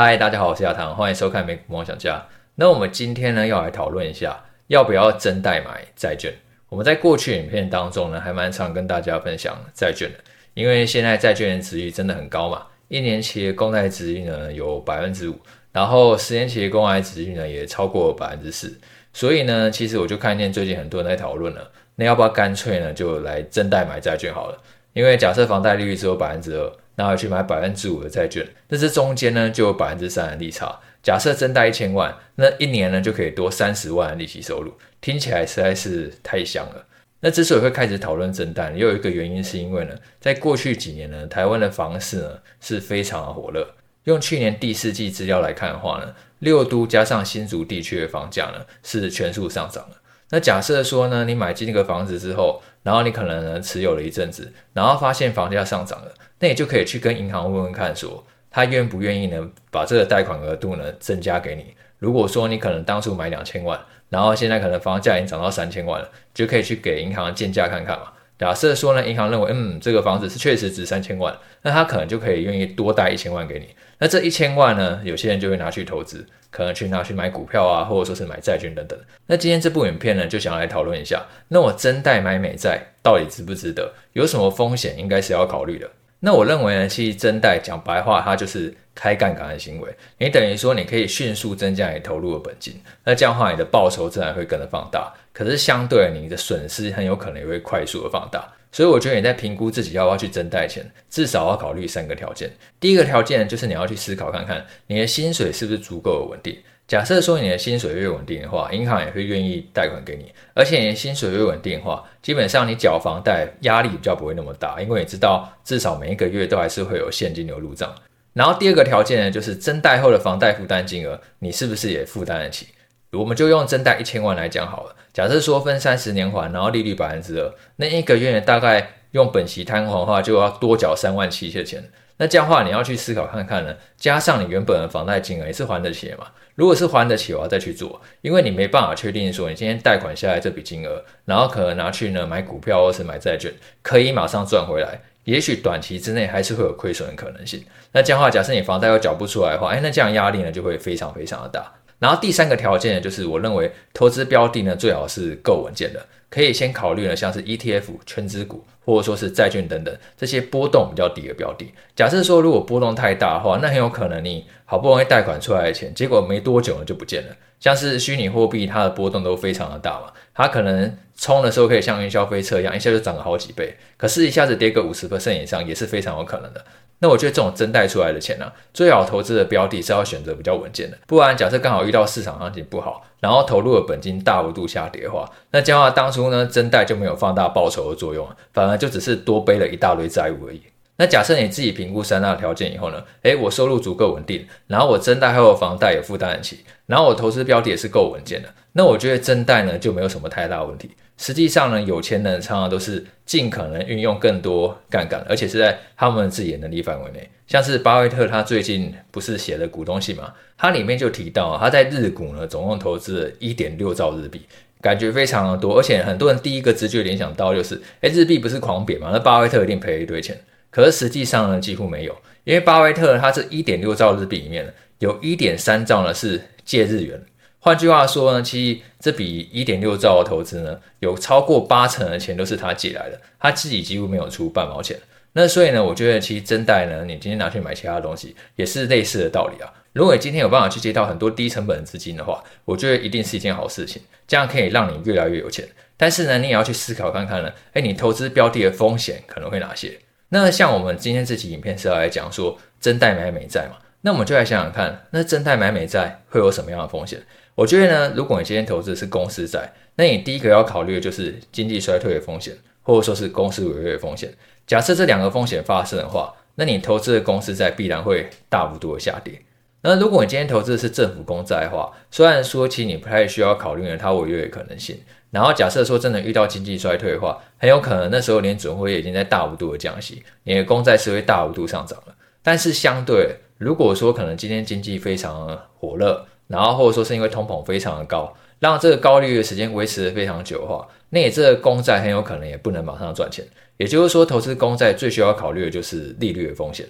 嗨，大家好，我是亚堂，欢迎收看美股梦想家。那我们今天呢，要来讨论一下要不要增贷买债券。我们在过去影片当中呢，还蛮常跟大家分享债券的，因为现在债券的殖利率真的很高嘛，一年期的公债殖利率呢有百分之五，然后十年期的公债殖利率呢也超过百分之四，所以呢，其实我就看见最近很多人在讨论了，那要不要干脆呢就来增贷买债券好了？因为假设房贷利率只有百分之二。然后去买百分之五的债券，那这中间呢就有百分之三的利差。假设增贷一千万，那一年呢就可以多三十万的利息收入，听起来实在是太香了。那之所以会开始讨论增贷，也有一个原因是因为呢，在过去几年呢，台湾的房市呢是非常的火热。用去年第四季资料来看的话呢，六都加上新竹地区的房价呢是全数上涨了。那假设说呢，你买进那个房子之后，然后你可能呢持有了一阵子，然后发现房价上涨了。那你就可以去跟银行问问看，说他愿不愿意呢，把这个贷款额度呢增加给你。如果说你可能当初买两千万，然后现在可能房价已经涨到三千万了，就可以去给银行鉴价看看嘛。假设说呢，银行认为嗯这个房子是确实值三千万，那他可能就可以愿意多贷一千万给你。那这一千万呢，有些人就会拿去投资，可能去拿去买股票啊，或者说是买债券等等。那今天这部影片呢，就想来讨论一下，那我增贷买美债到底值不值得？有什么风险应该是要考虑的？那我认为呢，其实增贷讲白话，它就是开杠杆的行为。你等于说，你可以迅速增加你投入的本金，那这样的话，你的报酬自然会跟着放大。可是相对你的损失很有可能也会快速的放大。所以我觉得你在评估自己要不要去增贷前，至少要考虑三个条件。第一个条件就是你要去思考看看，你的薪水是不是足够的稳定。假设说你的薪水越稳定的话，银行也会愿意贷款给你，而且你的薪水越稳定的话，基本上你缴房贷压力比较不会那么大，因为你知道至少每一个月都还是会有现金流入账。然后第二个条件呢，就是增贷后的房贷负担金额，你是不是也负担得起？我们就用增贷一千万来讲好了。假设说分三十年还，然后利率百分之二，那一个月大概用本息摊还的话，就要多缴三万七的钱。那这样的话，你要去思考看看呢，加上你原本的房贷金额也是还得起的嘛？如果是还得起，我要再去做，因为你没办法确定说你今天贷款下来这笔金额，然后可能拿去呢买股票或是买债券，可以马上赚回来，也许短期之内还是会有亏损的可能性。那这样的话，假设你房贷又缴不出来的话，哎，那这样压力呢就会非常非常的大。然后第三个条件呢，就是我认为投资标的呢最好是够稳健的。可以先考虑呢，像是 ETF、权值股，或者说是债券等等这些波动比较低的标的。假设说如果波动太大的话，那很有可能你好不容易贷款出来的钱，结果没多久呢就不见了。像是虚拟货币，它的波动都非常的大嘛，它可能冲的时候可以像云霄飞车一样，一下就涨了好几倍，可是一下子跌个五十 percent 以上也是非常有可能的。那我觉得这种增贷出来的钱呢、最好投资的标的是要选择比较稳健的，不然假设刚好遇到市场行情不好，然后投入的本金大幅度下跌的话，那这样的话当初呢增贷就没有放大报酬的作用，反而就只是多背了一大堆债务而已。那假设你自己评估三大条件以后呢，诶，我收入足够稳定，然后我增贷还有房贷也负担得起，然后我投资标的也是够稳健的，那我觉得增贷呢就没有什么太大问题。实际上呢，有钱人常常都是尽可能运用更多杠杆，而且是在他们自己的能力范围内。像是巴菲特他最近不是写了股东信嘛？他里面就提到他在日股呢总共投资了一点六兆日币，感觉非常的多，而且很多人第一个直觉联想到就是，诶，日币不是狂贬吗？那巴菲特一定赔了一堆钱。可是实际上呢，几乎没有，因为巴菲特他这一点六兆日币里面呢，有一点三兆呢是借日元。换句话说呢，其实这笔一点六兆的投资呢，有超过八成的钱都是他借来的，他自己几乎没有出半毛钱。那所以呢，我觉得其实真贷呢，你今天拿去买其他东西，也是类似的道理啊。如果你今天有办法去借到很多低成本的资金的话，我觉得一定是一件好事情，这样可以让你越来越有钱。但是呢，你也要去思考看看呢，诶，你投资标的的风险可能会哪些？那像我们今天这期影片是要来讲说真贷买美债嘛？那我们就来想想看，那真贷买美债会有什么样的风险？我觉得呢，如果你今天投资的是公司债，那你第一个要考虑的就是经济衰退的风险，或者说是公司违约的风险。假设这两个风险发生的话，那你投资的公司债必然会大幅度的下跌。那如果你今天投资的是政府公债的话，虽然说其实你不太需要考虑呢它违约的可能性。然后假设说真的遇到经济衰退的话，很有可能那时候连准会已经在大幅度的降息，你的公债是会大幅度上涨了。但是相对，如果说可能今天经济非常火热，然后或者说是因为通膨非常的高，让这个高利率的时间维持的非常久的话，那你这个公债很有可能也不能马上赚钱。也就是说，投资公债最需要考虑的就是利率的风险。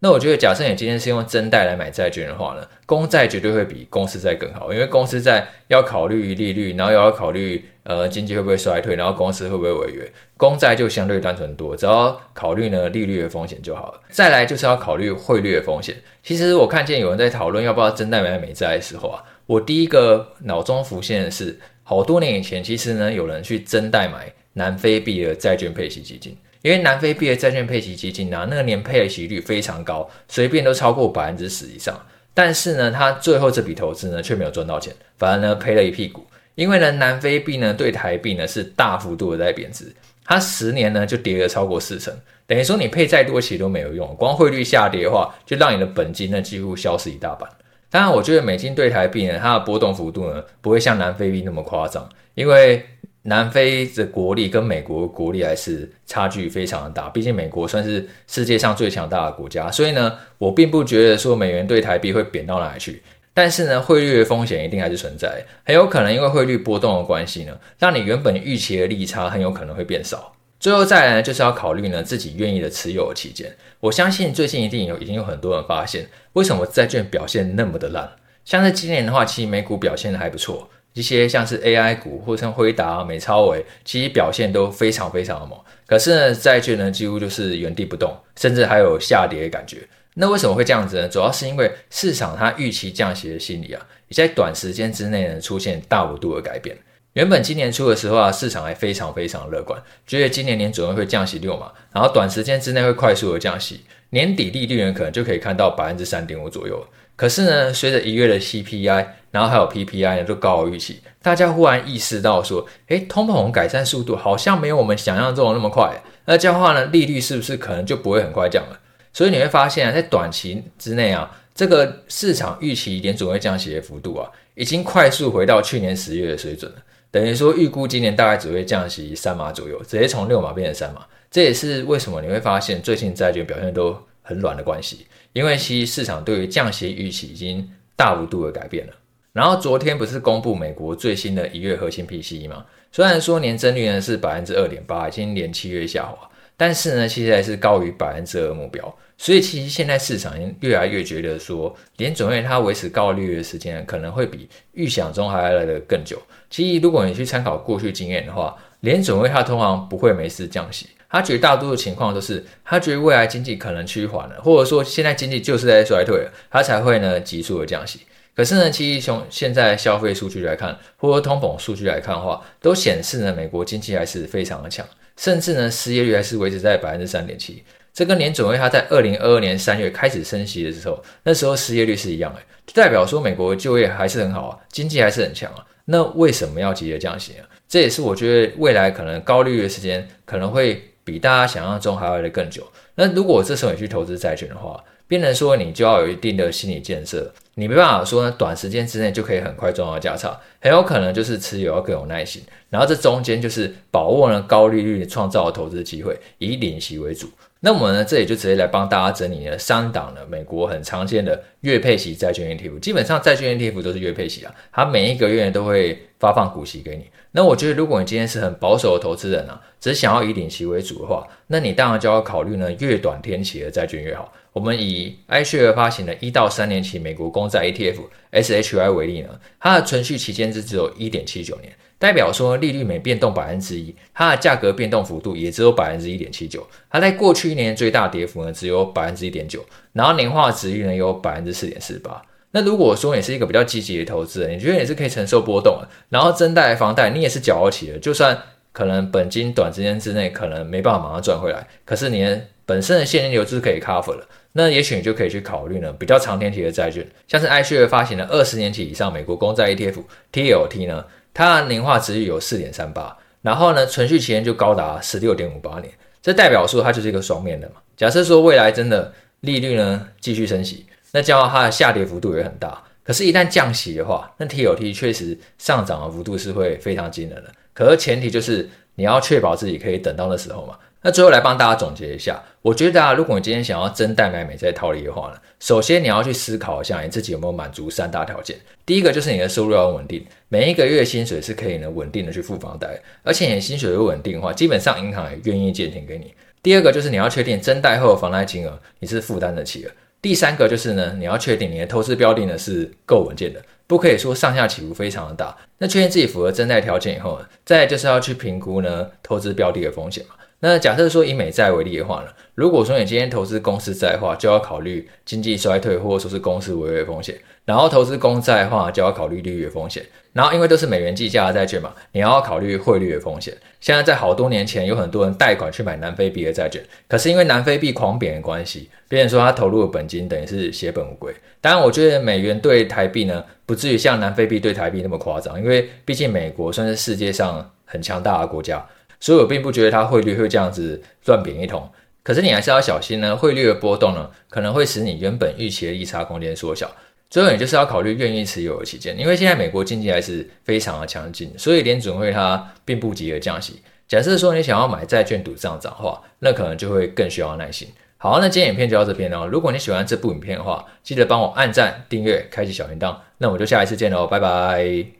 那我觉得，假设你今天是用真贷来买债券的话呢，公债绝对会比公司债更好，因为公司债要考虑利率，然后又要考虑呃经济会不会衰退，然后公司会不会违约，公债就相对单纯多，只要考虑呢利率的风险就好了。再来就是要考虑汇率的风险。其实我看见有人在讨论要不要真贷买美债的时候啊，我第一个脑中浮现的是，好多年以前其实呢有人去真贷买南非币的债券配息基金。因为南非币的债券配息基金呢、那个年配息率非常高，随便都超过百分之十以上。但是呢，他最后这笔投资呢却没有赚到钱，反而呢赔了一屁股。因为呢，南非币呢对台币呢是大幅度的在贬值，它十年呢就跌了超过四成，等于说你配再多钱都没有用，光汇率下跌的话，就让你的本金呢几乎消失一大半。当然，我觉得美金对台币呢，它的波动幅度呢不会像南非币那么夸张，因为。南非的国力跟美国国力还是差距非常的大，毕竟美国算是世界上最强大的国家，所以呢，我并不觉得说美元对台币会贬到哪里去。但是呢，汇率的风险一定还是存在，很有可能因为汇率波动的关系呢，让你原本预期的利差很有可能会变少。最后再来呢，就是要考虑呢自己愿意的持有的期间。我相信最近一定有已经有很多人发现，为什么债券表现那么的烂？像是今年的话，其实美股表现的还不错。一些像是 AI 股，或者像辉达、美超微，其实表现都非常非常的猛。可是呢，债券呢几乎就是原地不动，甚至还有下跌的感觉。那为什么会这样子呢？主要是因为市场它预期降息的心理啊，也在短时间之内呢出现大幅度的改变。原本今年初的时候啊，市场还非常非常乐观，觉得今年年总会会降息六嘛，然后短时间之内会快速的降息，年底利率呢可能就可以看到百分之三点五左右。可是呢，随着一月的 CPI，然后还有 PPI 呢，都高于预期，大家忽然意识到说，诶，通膨改善速度好像没有我们想象中的那么快。那这样的话呢，利率是不是可能就不会很快降了？所以你会发现啊，在短期之内啊，这个市场预期联准会降息的幅度啊，已经快速回到去年十月的水准了。等于说，预估今年大概只会降息三码左右，直接从六码变成三码。这也是为什么你会发现最近债券表现都很软的关系。因为其实市场对于降息预期已经大幅度的改变了。然后昨天不是公布美国最新的一月核心 PCE 吗？虽然说年增率呢是百分之二点八，已经连七月下滑，但是呢其实还是高于百分之二目标。所以其实现在市场越来越觉得说，联准会它维持高利率的时间可能会比预想中还要来得更久。其实如果你去参考过去经验的话，联准会它通常不会没事降息。他绝大多数情况都是，他觉得未来经济可能趋缓了，或者说现在经济就是在衰退了，他才会呢急速的降息。可是呢，其实从现在消费数据来看，或者通膨数据来看的话，都显示呢美国经济还是非常的强，甚至呢失业率还是维持在百分之三点七。这跟联准会他在二零二二年三月开始升息的时候，那时候失业率是一样的，就代表说美国就业还是很好啊，经济还是很强啊。那为什么要急着降息呢？这也是我觉得未来可能高利率的时间可能会。比大家想象中还要来更久。那如果这时候你去投资债券的话，变成说你就要有一定的心理建设，你没办法说呢，短时间之内就可以很快赚到价差，很有可能就是持有要更有耐心。然后这中间就是把握呢高利率创造的投资机会，以领息为主。那我们呢，这里就直接来帮大家整理了三档的美国很常见的月配息债券 ETF。基本上债券 ETF 都是月配息啊，它每一个月都会发放股息给你。那我觉得，如果你今天是很保守的投资人啊，只想要以领期为主的话，那你当然就要考虑呢，越短天期的债券越好。我们以 i s h a r e 发行的一到三年期美国公债 ETF SHY 为例呢，它的存续期间是只有一点七九年，代表说利率每变动百分之一，它的价格变动幅度也只有百分之一点七九。它在过去一年最大跌幅呢，只有百分之一点九，然后年化值率呢有百分之四点四八。那如果说你是一个比较积极的投资人，你觉得你是可以承受波动的，然后增贷房贷你也是缴得起的，就算可能本金短时间之内可能没办法马上赚回来，可是你本身的现金流是可以 cover 了，那也许你就可以去考虑呢比较长天期的债券，像是 I C U 发行的二十年期以上美国公债 ETF TLT 呢，它的年化值率有四点三八，然后呢存续期间就高达十六点五八年，这代表说它就是一个双面的嘛。假设说未来真的利率呢继续升息。那这样它的下跌幅度也很大，可是，一旦降息的话，那 T O T 确实上涨的幅度是会非常惊人的。可是前提就是你要确保自己可以等到那时候嘛。那最后来帮大家总结一下，我觉得啊，如果你今天想要增贷买美债套利的话呢，首先你要去思考一下你自己有没有满足三大条件。第一个就是你的收入要稳定，每一个月薪水是可以呢稳定的去付房贷，而且你的薪水又稳定的话，基本上银行也愿意借钱给你。第二个就是你要确定增贷后的房贷金额你是负担得起的。第三个就是呢，你要确定你的投资标的呢是够稳健的，不可以说上下起伏非常的大。那确定自己符合征贷条件以后呢，再就是要去评估呢投资标的的风险嘛。那假设说以美债为例的话呢，如果说你今天投资公司债的话，就要考虑经济衰退或者说是公司违约风险；然后投资公债的话，就要考虑利率的风险。然后因为都是美元计价的债券嘛，你要考虑汇率的风险。现在在好多年前，有很多人贷款去买南非币的债券，可是因为南非币狂贬的关系，别人说他投入的本金等于是血本无归。当然，我觉得美元对台币呢，不至于像南非币对台币那么夸张，因为毕竟美国算是世界上很强大的国家。所以我并不觉得它汇率会这样子乱贬一通，可是你还是要小心呢。汇率的波动呢，可能会使你原本预期的利差空间缩小。最后，你就是要考虑愿意持有的期间，因为现在美国经济还是非常的强劲，所以联准会它并不急着降息。假设说你想要买债券赌上涨的话，那可能就会更需要耐心。好，那今天影片就到这边了。如果你喜欢这部影片的话，记得帮我按赞、订阅、开启小铃铛。那我们就下一次见喽，拜拜。